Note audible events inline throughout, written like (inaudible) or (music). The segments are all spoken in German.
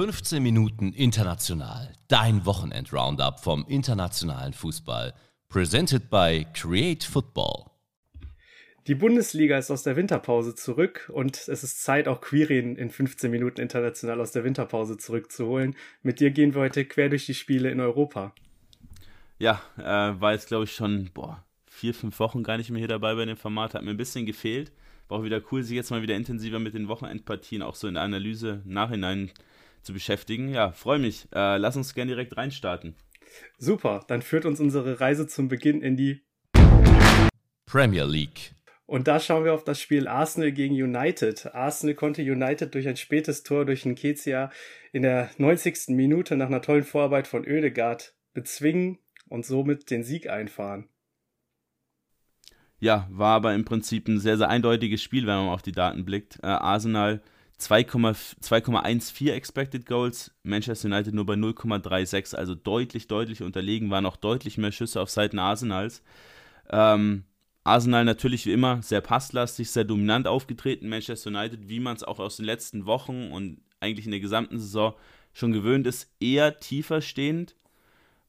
15 Minuten international. Dein Wochenend-Roundup vom internationalen Fußball. Presented by Create Football. Die Bundesliga ist aus der Winterpause zurück und es ist Zeit, auch Quirin in 15 Minuten international aus der Winterpause zurückzuholen. Mit dir gehen wir heute quer durch die Spiele in Europa. Ja, äh, war jetzt glaube ich schon boah, vier, fünf Wochen gar nicht mehr hier dabei bei dem Format, hat mir ein bisschen gefehlt. War auch wieder cool, sich jetzt mal wieder intensiver mit den Wochenendpartien auch so in der Analyse nachhinein zu beschäftigen. Ja, freue mich. Äh, lass uns gerne direkt reinstarten. Super, dann führt uns unsere Reise zum Beginn in die Premier League. Und da schauen wir auf das Spiel Arsenal gegen United. Arsenal konnte United durch ein spätes Tor durch einen Kezia in der 90. Minute nach einer tollen Vorarbeit von Oedegaard bezwingen und somit den Sieg einfahren. Ja, war aber im Prinzip ein sehr, sehr eindeutiges Spiel, wenn man auf die Daten blickt. Äh, Arsenal 2,14 Expected Goals, Manchester United nur bei 0,36, also deutlich, deutlich unterlegen, waren auch deutlich mehr Schüsse auf Seiten Arsenals. Ähm, Arsenal natürlich wie immer sehr passlastig, sehr dominant aufgetreten. Manchester United, wie man es auch aus den letzten Wochen und eigentlich in der gesamten Saison schon gewöhnt ist, eher tiefer stehend.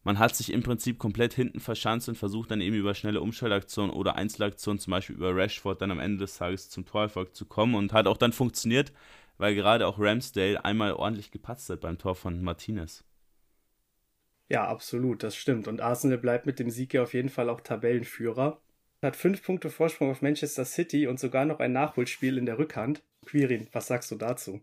Man hat sich im Prinzip komplett hinten verschanzt und versucht dann eben über schnelle Umschaltaktionen oder Einzelaktionen, zum Beispiel über Rashford, dann am Ende des Tages zum Torerfolg zu kommen und hat auch dann funktioniert weil gerade auch Ramsdale einmal ordentlich gepatzt hat beim Tor von Martinez. Ja, absolut, das stimmt. Und Arsenal bleibt mit dem Sieg ja auf jeden Fall auch Tabellenführer. Hat fünf Punkte Vorsprung auf Manchester City und sogar noch ein Nachholspiel in der Rückhand. Quirin, was sagst du dazu?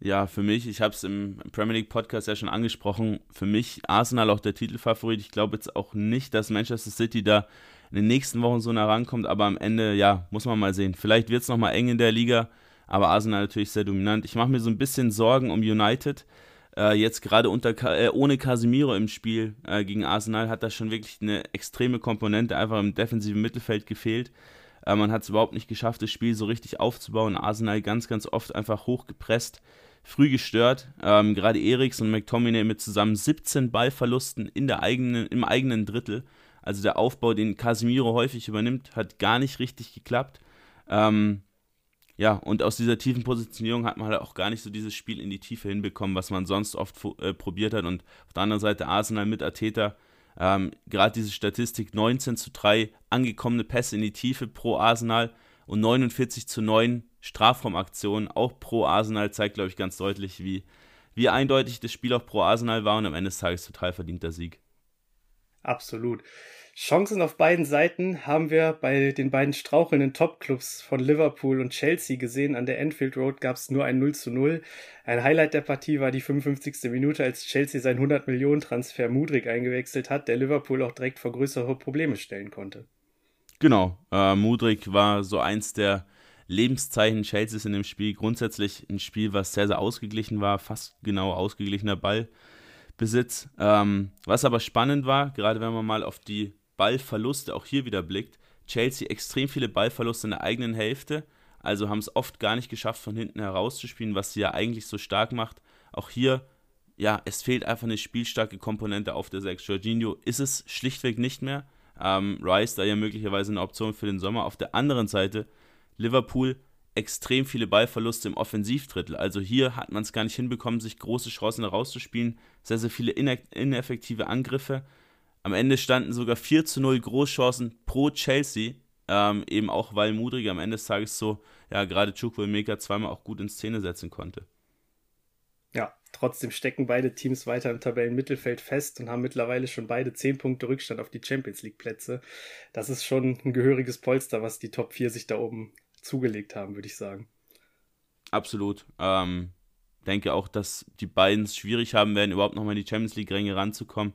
Ja, für mich, ich habe es im Premier League Podcast ja schon angesprochen, für mich Arsenal auch der Titelfavorit. Ich glaube jetzt auch nicht, dass Manchester City da in den nächsten Wochen so nah rankommt, aber am Ende, ja, muss man mal sehen. Vielleicht wird es nochmal eng in der Liga aber Arsenal natürlich sehr dominant. Ich mache mir so ein bisschen Sorgen um United. Äh, jetzt gerade äh, ohne Casemiro im Spiel äh, gegen Arsenal hat das schon wirklich eine extreme Komponente einfach im defensiven Mittelfeld gefehlt. Äh, man hat es überhaupt nicht geschafft, das Spiel so richtig aufzubauen. Arsenal ganz, ganz oft einfach hochgepresst, früh gestört. Ähm, gerade Eriks und McTominay mit zusammen 17 Ballverlusten in der eigenen, im eigenen Drittel. Also der Aufbau, den Casemiro häufig übernimmt, hat gar nicht richtig geklappt. Ähm, ja, und aus dieser tiefen Positionierung hat man halt auch gar nicht so dieses Spiel in die Tiefe hinbekommen, was man sonst oft äh, probiert hat. Und auf der anderen Seite Arsenal mit Ateta, ähm, gerade diese Statistik 19 zu 3 angekommene Pässe in die Tiefe pro Arsenal und 49 zu 9 Strafraumaktionen auch pro Arsenal zeigt, glaube ich, ganz deutlich, wie, wie eindeutig das Spiel auch pro Arsenal war und am Ende des Tages total verdienter Sieg. Absolut. Chancen auf beiden Seiten haben wir bei den beiden strauchelnden Topclubs von Liverpool und Chelsea gesehen. An der Enfield Road gab es nur ein 0 zu 0. Ein Highlight der Partie war die 55. Minute, als Chelsea seinen 100 Millionen Transfer Mudrik eingewechselt hat, der Liverpool auch direkt vor größere Probleme stellen konnte. Genau, äh, Mudrik war so eins der Lebenszeichen Chelseas in dem Spiel. Grundsätzlich ein Spiel, was sehr, sehr ausgeglichen war, fast genau ausgeglichener Ballbesitz. Ähm, was aber spannend war, gerade wenn man mal auf die Ballverluste auch hier wieder blickt, Chelsea extrem viele Ballverluste in der eigenen Hälfte, also haben es oft gar nicht geschafft, von hinten herauszuspielen, was sie ja eigentlich so stark macht. Auch hier, ja, es fehlt einfach eine spielstarke Komponente auf der 6. Jorginho ist es schlichtweg nicht mehr. Ähm, Rice da ja möglicherweise eine Option für den Sommer. Auf der anderen Seite, Liverpool extrem viele Ballverluste im Offensivdrittel. Also hier hat man es gar nicht hinbekommen, sich große Chancen herauszuspielen. Sehr, sehr viele ineffektive Angriffe. Am Ende standen sogar 4 zu 0 Großchancen pro Chelsea. Ähm, eben auch, weil Mudrik am Ende des Tages so, ja, gerade Chukwuemeka zweimal auch gut in Szene setzen konnte. Ja, trotzdem stecken beide Teams weiter im Tabellenmittelfeld fest und haben mittlerweile schon beide 10 Punkte Rückstand auf die Champions League Plätze. Das ist schon ein gehöriges Polster, was die Top 4 sich da oben zugelegt haben, würde ich sagen. Absolut. Ähm, denke auch, dass die beiden es schwierig haben werden, überhaupt nochmal in die Champions League-Ränge ranzukommen.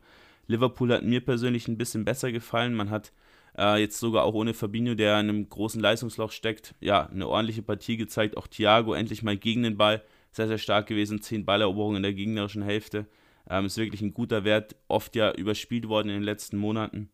Liverpool hat mir persönlich ein bisschen besser gefallen. Man hat äh, jetzt sogar auch ohne Fabinho, der in einem großen Leistungsloch steckt, ja, eine ordentliche Partie gezeigt. Auch Thiago endlich mal gegen den Ball. Sehr, sehr stark gewesen. Zehn Balleroberungen in der gegnerischen Hälfte. Ähm, ist wirklich ein guter Wert. Oft ja überspielt worden in den letzten Monaten.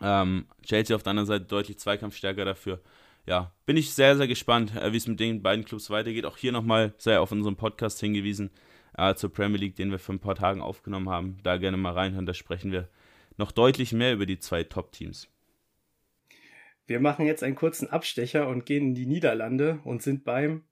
Ähm, Chelsea auf der anderen Seite deutlich zweikampfstärker dafür. Ja, bin ich sehr, sehr gespannt, äh, wie es mit den beiden Clubs weitergeht. Auch hier nochmal sehr auf unseren Podcast hingewiesen äh, zur Premier League, den wir vor ein paar Tagen aufgenommen haben. Da gerne mal reinhören, da sprechen wir noch deutlich mehr über die zwei Top-Teams. Wir machen jetzt einen kurzen Abstecher und gehen in die Niederlande und sind beim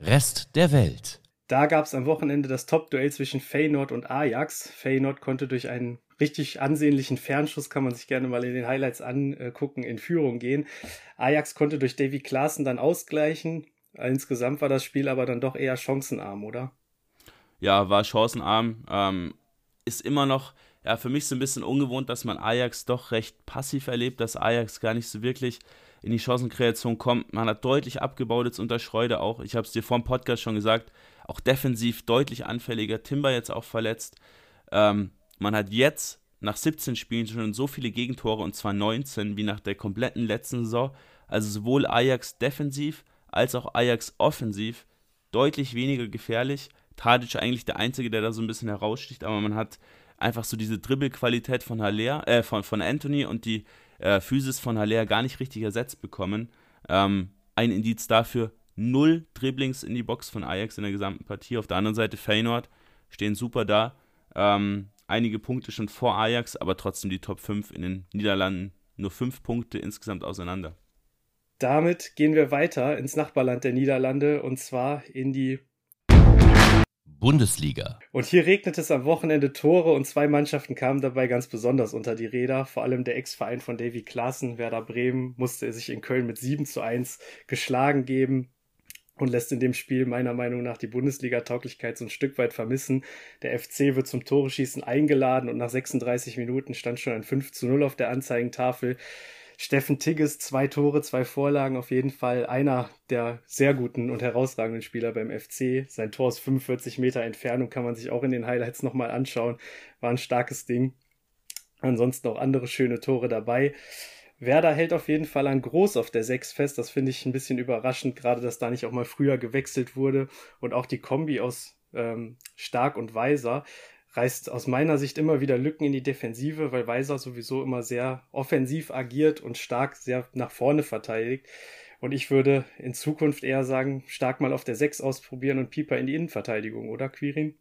Rest der Welt. Da gab es am Wochenende das Top-Duell zwischen Feyenoord und Ajax. Feyenoord konnte durch einen richtig ansehnlichen Fernschuss, kann man sich gerne mal in den Highlights angucken, in Führung gehen. Ajax konnte durch Davy Klaassen dann ausgleichen. Insgesamt war das Spiel aber dann doch eher chancenarm, oder? Ja, war chancenarm. Ähm, ist immer noch, ja, für mich so ein bisschen ungewohnt, dass man Ajax doch recht passiv erlebt, dass Ajax gar nicht so wirklich in die Chancenkreation kommt. Man hat deutlich abgebaut jetzt unter Schreuder auch. Ich habe es dir vor dem Podcast schon gesagt, auch defensiv deutlich anfälliger. Timber jetzt auch verletzt. Ähm, man hat jetzt nach 17 Spielen schon so viele Gegentore und zwar 19 wie nach der kompletten letzten Saison. Also sowohl Ajax defensiv als auch Ajax offensiv deutlich weniger gefährlich. Tadic eigentlich der Einzige, der da so ein bisschen heraussticht, aber man hat einfach so diese Dribbelqualität von Haller, äh, von, von Anthony und die äh, Physis von Haller gar nicht richtig ersetzt bekommen. Ähm, ein Indiz dafür, null Dribblings in die Box von Ajax in der gesamten Partie. Auf der anderen Seite Feyenoord stehen super da. Ähm, einige Punkte schon vor Ajax, aber trotzdem die Top 5 in den Niederlanden. Nur fünf Punkte insgesamt auseinander. Damit gehen wir weiter ins Nachbarland der Niederlande und zwar in die Bundesliga. Und hier regnet es am Wochenende Tore und zwei Mannschaften kamen dabei ganz besonders unter die Räder. Vor allem der Ex-Verein von Davy Klaassen, Werder Bremen, musste sich in Köln mit 7 zu 1 geschlagen geben und lässt in dem Spiel meiner Meinung nach die Bundesliga-Tauglichkeit so ein Stück weit vermissen. Der FC wird zum Tore-Schießen eingeladen und nach 36 Minuten stand schon ein 5 zu 0 auf der Anzeigentafel. Steffen Tigges, zwei Tore, zwei Vorlagen, auf jeden Fall einer der sehr guten und herausragenden Spieler beim FC. Sein Tor aus 45 Meter Entfernung kann man sich auch in den Highlights nochmal anschauen. War ein starkes Ding. Ansonsten auch andere schöne Tore dabei. Werder hält auf jeden Fall an Groß auf der 6 fest. Das finde ich ein bisschen überraschend, gerade dass da nicht auch mal früher gewechselt wurde. Und auch die Kombi aus ähm, Stark und Weiser reißt aus meiner Sicht immer wieder Lücken in die Defensive, weil Weiser sowieso immer sehr offensiv agiert und Stark sehr nach vorne verteidigt. Und ich würde in Zukunft eher sagen, Stark mal auf der 6 ausprobieren und Pieper in die Innenverteidigung, oder Quirin?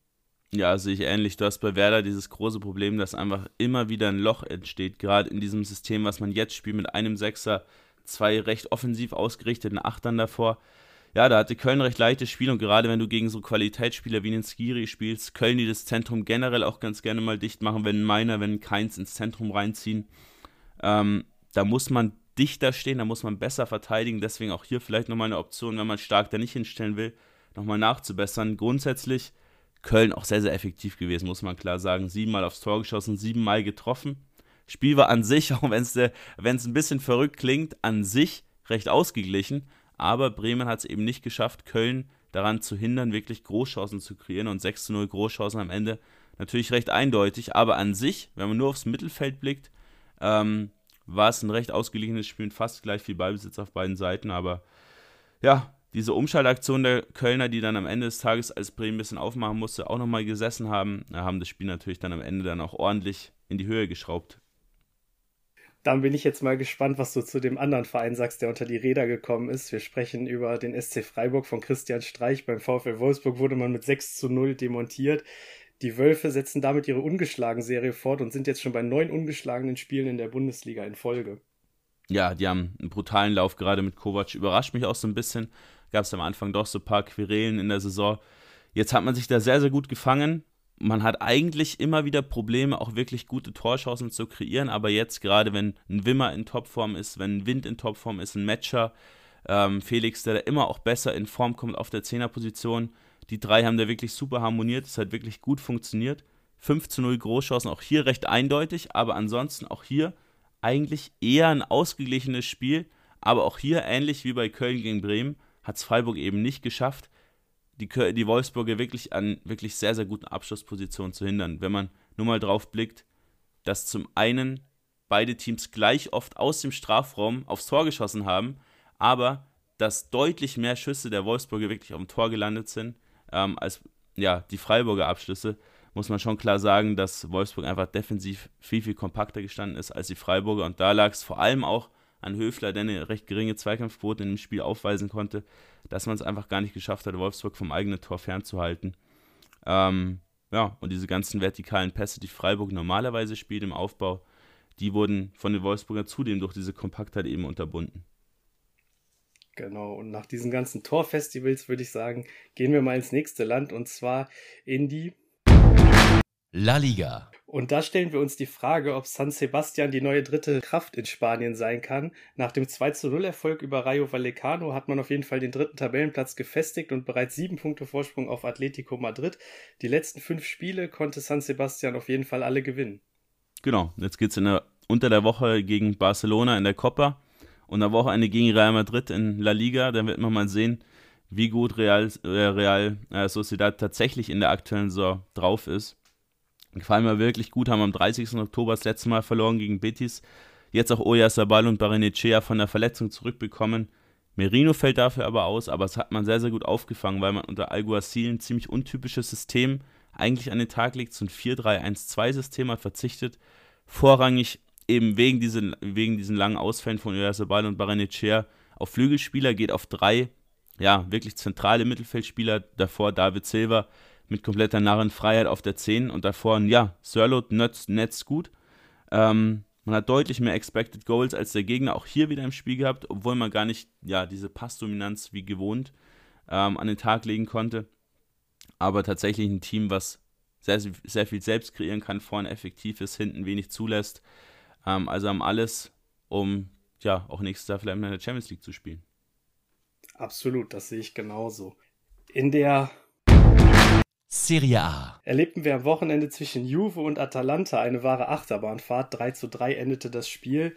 Ja, sehe ich ähnlich. Du hast bei Werder dieses große Problem, dass einfach immer wieder ein Loch entsteht, gerade in diesem System, was man jetzt spielt, mit einem Sechser, zwei recht offensiv ausgerichteten Achtern davor. Ja, da hatte Köln recht leichtes Spiel und gerade wenn du gegen so Qualitätsspieler wie den Skiri spielst, Köln, die das Zentrum generell auch ganz gerne mal dicht machen, wenn Meiner, wenn Keins ins Zentrum reinziehen, ähm, da muss man dichter stehen, da muss man besser verteidigen. Deswegen auch hier vielleicht nochmal eine Option, wenn man stark da nicht hinstellen will, nochmal nachzubessern. Grundsätzlich Köln auch sehr, sehr effektiv gewesen, muss man klar sagen. Siebenmal aufs Tor geschossen, siebenmal getroffen. Spiel war an sich, (laughs) auch wenn es ein bisschen verrückt klingt, an sich recht ausgeglichen. Aber Bremen hat es eben nicht geschafft, Köln daran zu hindern, wirklich Großchancen zu kreieren. Und 6 zu 0 Großchancen am Ende natürlich recht eindeutig. Aber an sich, wenn man nur aufs Mittelfeld blickt, ähm, war es ein recht ausgeglichenes Spiel, fast gleich viel Ballbesitz auf beiden Seiten. Aber ja, diese Umschaltaktion der Kölner, die dann am Ende des Tages, als Bremen ein bisschen aufmachen musste, auch nochmal gesessen haben, haben das Spiel natürlich dann am Ende dann auch ordentlich in die Höhe geschraubt. Dann bin ich jetzt mal gespannt, was du zu dem anderen Verein sagst, der unter die Räder gekommen ist. Wir sprechen über den SC Freiburg von Christian Streich. Beim VfL Wolfsburg wurde man mit 6 zu 0 demontiert. Die Wölfe setzen damit ihre ungeschlagen Serie fort und sind jetzt schon bei neun ungeschlagenen Spielen in der Bundesliga in Folge. Ja, die haben einen brutalen Lauf gerade mit Kovac. Überrascht mich auch so ein bisschen. Gab es am Anfang doch so ein paar Querelen in der Saison. Jetzt hat man sich da sehr, sehr gut gefangen man hat eigentlich immer wieder Probleme, auch wirklich gute Torchancen zu kreieren, aber jetzt gerade, wenn ein Wimmer in Topform ist, wenn ein Wind in Topform ist, ein Matcher, ähm, Felix, der da immer auch besser in Form kommt auf der Zehnerposition, die drei haben da wirklich super harmoniert, es hat wirklich gut funktioniert. 5 zu 0 Großchancen, auch hier recht eindeutig, aber ansonsten auch hier eigentlich eher ein ausgeglichenes Spiel, aber auch hier ähnlich wie bei Köln gegen Bremen hat es Freiburg eben nicht geschafft, die, die Wolfsburger wirklich an wirklich sehr, sehr guten Abschlusspositionen zu hindern. Wenn man nur mal drauf blickt, dass zum einen beide Teams gleich oft aus dem Strafraum aufs Tor geschossen haben, aber dass deutlich mehr Schüsse der Wolfsburger wirklich auf dem Tor gelandet sind, ähm, als ja, die Freiburger Abschlüsse, muss man schon klar sagen, dass Wolfsburg einfach defensiv viel, viel kompakter gestanden ist als die Freiburger. Und da lag es vor allem auch an Höfler, der eine recht geringe Zweikampfquote in dem Spiel aufweisen konnte, dass man es einfach gar nicht geschafft hat, Wolfsburg vom eigenen Tor fernzuhalten. Ähm, ja, und diese ganzen vertikalen Pässe, die Freiburg normalerweise spielt im Aufbau, die wurden von den Wolfsburgern zudem durch diese Kompaktheit eben unterbunden. Genau, und nach diesen ganzen Torfestivals würde ich sagen, gehen wir mal ins nächste Land und zwar in die La Liga. Und da stellen wir uns die Frage, ob San Sebastian die neue dritte Kraft in Spanien sein kann. Nach dem 2 0 Erfolg über Rayo Vallecano hat man auf jeden Fall den dritten Tabellenplatz gefestigt und bereits sieben Punkte Vorsprung auf Atletico Madrid. Die letzten fünf Spiele konnte San Sebastian auf jeden Fall alle gewinnen. Genau, jetzt geht es unter der Woche gegen Barcelona in der Copa und am Wochenende gegen Real Madrid in La Liga. Dann wird man mal sehen, wie gut Real, äh, Real äh, Sociedad tatsächlich in der aktuellen Saison drauf ist. Gefallen mir wirklich gut, haben am 30. Oktober das letzte Mal verloren gegen Betis. Jetzt auch Oyarzabal und Barenechea von der Verletzung zurückbekommen. Merino fällt dafür aber aus, aber es hat man sehr, sehr gut aufgefangen, weil man unter Alguacil ein ziemlich untypisches System eigentlich an den Tag legt. So ein 4-3-1-2-System hat verzichtet. Vorrangig eben wegen diesen, wegen diesen langen Ausfällen von Oyarzabal und Barenechea auf Flügelspieler, geht auf drei, ja, wirklich zentrale Mittelfeldspieler. Davor David Silva, mit kompletter Narrenfreiheit auf der 10 und davor, ja, Sirlot netzt, netzt gut. Ähm, man hat deutlich mehr Expected Goals als der Gegner auch hier wieder im Spiel gehabt, obwohl man gar nicht ja, diese Passdominanz wie gewohnt ähm, an den Tag legen konnte. Aber tatsächlich ein Team, was sehr, sehr viel selbst kreieren kann, vorne effektiv ist, hinten wenig zulässt. Ähm, also haben alles, um ja auch nächstes Jahr vielleicht in der Champions League zu spielen. Absolut, das sehe ich genauso. In der Serie A. Erlebten wir am Wochenende zwischen Juve und Atalanta eine wahre Achterbahnfahrt. 3 zu 3 endete das Spiel.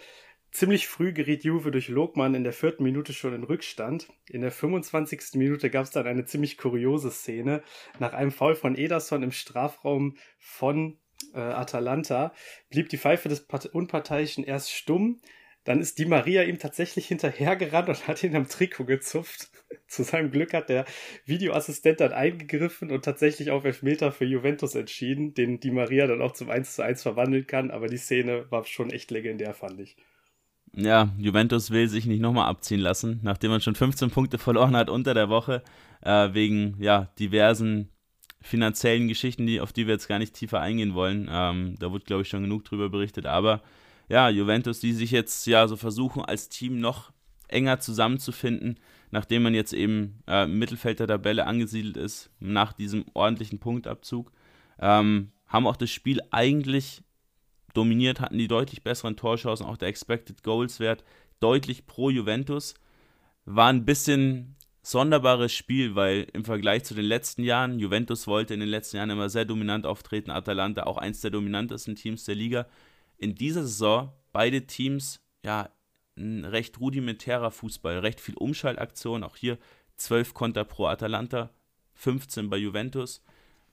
Ziemlich früh geriet Juve durch Lokmann in der vierten Minute schon in Rückstand. In der 25. Minute gab es dann eine ziemlich kuriose Szene. Nach einem Foul von Ederson im Strafraum von äh, Atalanta blieb die Pfeife des Unparteiischen erst stumm. Dann ist Di Maria ihm tatsächlich hinterhergerannt und hat ihn am Trikot gezupft. (laughs) Zu seinem Glück hat der Videoassistent dann eingegriffen und tatsächlich auf Elfmeter für Juventus entschieden, den Di Maria dann auch zum 1 zu 1 verwandeln kann. Aber die Szene war schon echt legendär, fand ich. Ja, Juventus will sich nicht nochmal abziehen lassen, nachdem man schon 15 Punkte verloren hat unter der Woche, äh, wegen ja, diversen finanziellen Geschichten, die, auf die wir jetzt gar nicht tiefer eingehen wollen. Ähm, da wurde, glaube ich, schon genug drüber berichtet. Aber ja, Juventus, die sich jetzt ja so versuchen, als Team noch enger zusammenzufinden, nachdem man jetzt eben äh, im Mittelfeld der Tabelle angesiedelt ist, nach diesem ordentlichen Punktabzug, ähm, haben auch das Spiel eigentlich dominiert, hatten die deutlich besseren Torchancen, auch der Expected Goals Wert deutlich pro Juventus. War ein bisschen sonderbares Spiel, weil im Vergleich zu den letzten Jahren, Juventus wollte in den letzten Jahren immer sehr dominant auftreten, Atalanta auch eins der dominantesten Teams der Liga, in dieser Saison beide Teams ja ein recht rudimentärer Fußball, recht viel Umschaltaktion, auch hier 12 Konter pro Atalanta, 15 bei Juventus.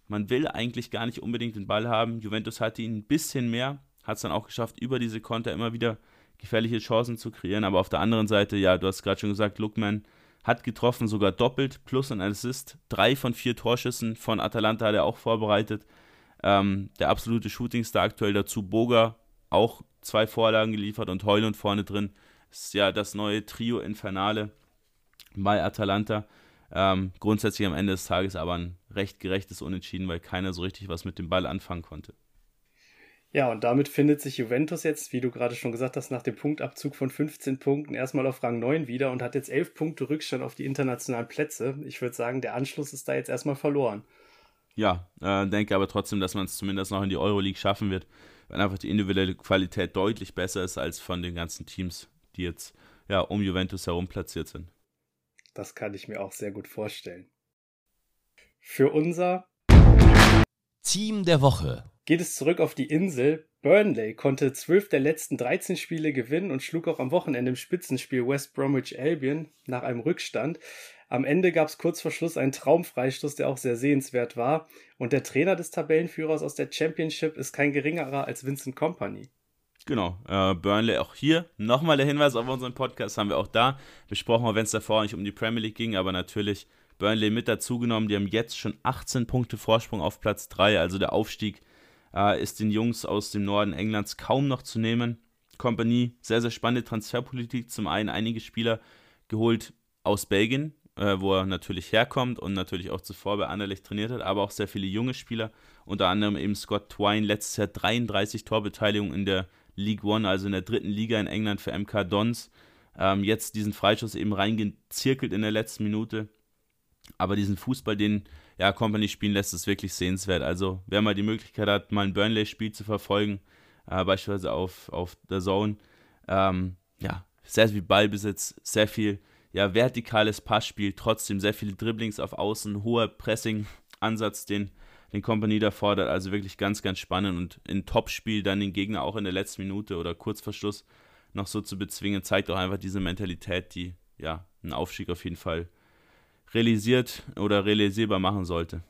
Man will eigentlich gar nicht unbedingt den Ball haben. Juventus hatte ihn ein bisschen mehr, hat es dann auch geschafft, über diese Konter immer wieder gefährliche Chancen zu kreieren. Aber auf der anderen Seite, ja, du hast gerade schon gesagt, Lookman hat getroffen, sogar doppelt, plus ein Assist. Drei von vier Torschüssen von Atalanta hat er auch vorbereitet. Ähm, der absolute Shootingstar aktuell dazu, Boga auch zwei Vorlagen geliefert und Heulund vorne drin. Das ist ja das neue Trio Infernale bei Atalanta. Ähm, grundsätzlich am Ende des Tages aber ein recht gerechtes Unentschieden, weil keiner so richtig was mit dem Ball anfangen konnte. Ja, und damit findet sich Juventus jetzt, wie du gerade schon gesagt hast, nach dem Punktabzug von 15 Punkten erstmal auf Rang 9 wieder und hat jetzt 11 Punkte Rückstand auf die internationalen Plätze. Ich würde sagen, der Anschluss ist da jetzt erstmal verloren. Ja, äh, denke aber trotzdem, dass man es zumindest noch in die Euroleague schaffen wird weil einfach die individuelle Qualität deutlich besser ist als von den ganzen Teams, die jetzt ja um Juventus herum platziert sind. Das kann ich mir auch sehr gut vorstellen. Für unser Team der Woche geht es zurück auf die Insel. Burnley konnte zwölf der letzten 13 Spiele gewinnen und schlug auch am Wochenende im Spitzenspiel West Bromwich Albion nach einem Rückstand. Am Ende gab es kurz vor Schluss einen Traumfreistoß, der auch sehr sehenswert war. Und der Trainer des Tabellenführers aus der Championship ist kein geringerer als Vincent Company. Genau, äh, Burnley auch hier. Nochmal der Hinweis auf unseren Podcast haben wir auch da besprochen, wenn es davor nicht um die Premier League ging, aber natürlich Burnley mit dazugenommen. Die haben jetzt schon 18 Punkte Vorsprung auf Platz 3, also der Aufstieg äh, ist den Jungs aus dem Norden Englands kaum noch zu nehmen. Company, sehr, sehr spannende Transferpolitik. Zum einen einige Spieler geholt aus Belgien, äh, wo er natürlich herkommt und natürlich auch zuvor bei Anderlecht trainiert hat, aber auch sehr viele junge Spieler, unter anderem eben Scott Twine, letztes Jahr 33 Torbeteiligung in der League One, also in der dritten Liga in England für MK Dons. Ähm, jetzt diesen Freischuss eben reingezirkelt in der letzten Minute. Aber diesen Fußball, den ja, Company spielen lässt, ist wirklich sehenswert. Also, wer mal die Möglichkeit hat, mal ein Burnley-Spiel zu verfolgen, äh, beispielsweise auf, auf der Zone, ähm, ja, sehr viel Ballbesitz, sehr viel ja, vertikales Passspiel, trotzdem sehr viele Dribblings auf Außen, hoher Pressing-Ansatz, den, den Company da fordert. Also wirklich ganz, ganz spannend und in Topspiel dann den Gegner auch in der letzten Minute oder kurz vor Schluss noch so zu bezwingen, zeigt auch einfach diese Mentalität, die ja einen Aufstieg auf jeden Fall realisiert oder realisierbar machen sollte.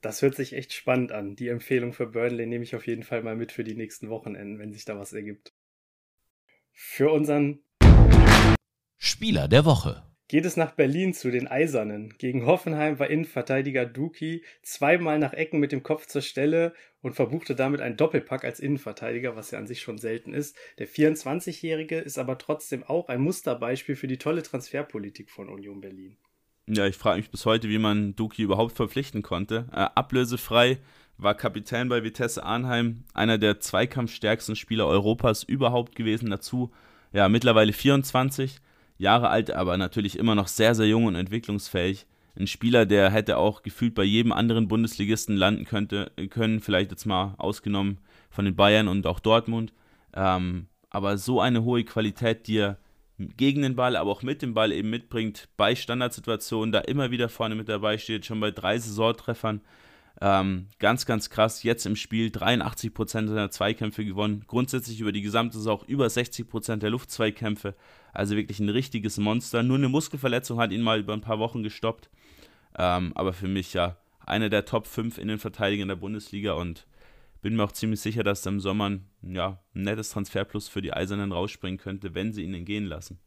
Das hört sich echt spannend an. Die Empfehlung für Burnley nehme ich auf jeden Fall mal mit für die nächsten Wochenenden, wenn sich da was ergibt. Für unseren Spieler der Woche geht es nach Berlin zu den Eisernen. Gegen Hoffenheim war Innenverteidiger Duki zweimal nach Ecken mit dem Kopf zur Stelle und verbuchte damit einen Doppelpack als Innenverteidiger, was ja an sich schon selten ist. Der 24-Jährige ist aber trotzdem auch ein Musterbeispiel für die tolle Transferpolitik von Union Berlin. Ja, ich frage mich bis heute, wie man Duki überhaupt verpflichten konnte. Äh, ablösefrei war Kapitän bei Vitesse Arnheim, einer der zweikampfstärksten Spieler Europas überhaupt gewesen. Dazu ja mittlerweile 24 Jahre alt, aber natürlich immer noch sehr, sehr jung und entwicklungsfähig. Ein Spieler, der hätte auch gefühlt bei jedem anderen Bundesligisten landen könnte, können, vielleicht jetzt mal ausgenommen von den Bayern und auch Dortmund. Ähm, aber so eine hohe Qualität, die er gegen den Ball, aber auch mit dem Ball eben mitbringt, bei Standardsituationen, da immer wieder vorne mit dabei steht, schon bei drei Saisontreffern. Ähm, ganz, ganz krass. Jetzt im Spiel 83% seiner Zweikämpfe gewonnen. Grundsätzlich über die gesamte Saison über 60% der Luftzweikämpfe. Also wirklich ein richtiges Monster. Nur eine Muskelverletzung hat ihn mal über ein paar Wochen gestoppt. Ähm, aber für mich ja einer der Top 5 Innenverteidiger in der Bundesliga und bin mir auch ziemlich sicher, dass im Sommer ja, ein nettes Transferplus für die Eisernen rausspringen könnte, wenn sie ihn gehen lassen.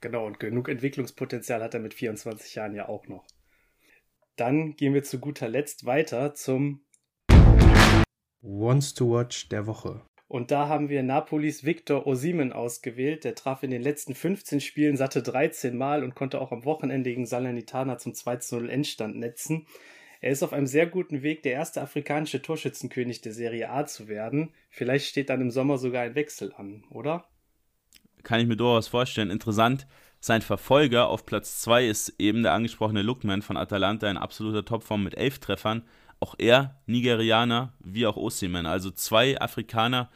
Genau, und genug Entwicklungspotenzial hat er mit 24 Jahren ja auch noch. Dann gehen wir zu guter Letzt weiter zum Wants to Watch der Woche. Und da haben wir Napolis Victor Osimen ausgewählt. Der traf in den letzten 15 Spielen satte 13 Mal und konnte auch am Wochenende gegen Salernitana zum 2-0 Endstand netzen. Er ist auf einem sehr guten Weg, der erste afrikanische Torschützenkönig der Serie A zu werden. Vielleicht steht dann im Sommer sogar ein Wechsel an, oder? Kann ich mir durchaus vorstellen. Interessant, sein Verfolger auf Platz 2 ist eben der angesprochene Lookman von Atalanta in absoluter Topform mit elf Treffern. Auch er Nigerianer, wie auch Osimen. Also zwei Afrikaner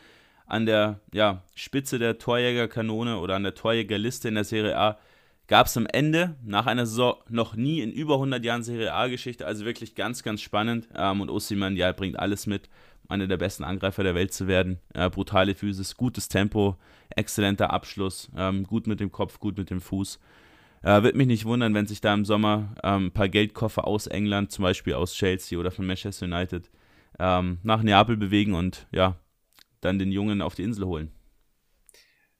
an der ja, Spitze der Torjägerkanone oder an der Torjägerliste in der Serie A gab es am Ende nach einer Saison noch nie in über 100 Jahren Serie A-Geschichte, also wirklich ganz, ganz spannend. Ähm, und Ossiman, ja, bringt alles mit, einer der besten Angreifer der Welt zu werden. Äh, brutale Physis, gutes Tempo, exzellenter Abschluss, ähm, gut mit dem Kopf, gut mit dem Fuß. Äh, Würde mich nicht wundern, wenn sich da im Sommer ähm, ein paar Geldkoffer aus England, zum Beispiel aus Chelsea oder von Manchester United, ähm, nach Neapel bewegen und ja, dann den Jungen auf die Insel holen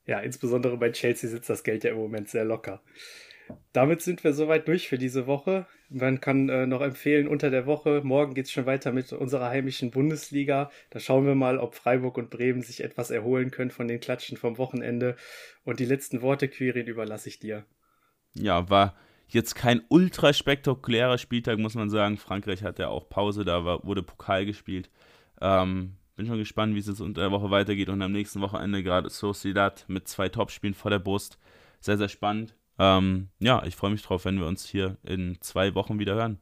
ja, insbesondere bei Chelsea sitzt das Geld ja im Moment sehr locker. Damit sind wir soweit durch für diese Woche. Man kann äh, noch empfehlen, unter der Woche, morgen geht es schon weiter mit unserer heimischen Bundesliga. Da schauen wir mal, ob Freiburg und Bremen sich etwas erholen können von den Klatschen vom Wochenende. Und die letzten Worte, Quirin, überlasse ich dir. Ja, war jetzt kein ultra spektakulärer Spieltag, muss man sagen. Frankreich hat ja auch Pause, da war, wurde Pokal gespielt. Ähm, bin schon gespannt, wie es jetzt unter der Woche weitergeht und am nächsten Wochenende gerade Sociedad mit zwei Topspielen vor der Brust. Sehr, sehr spannend. Ähm, ja, ich freue mich drauf, wenn wir uns hier in zwei Wochen wieder hören.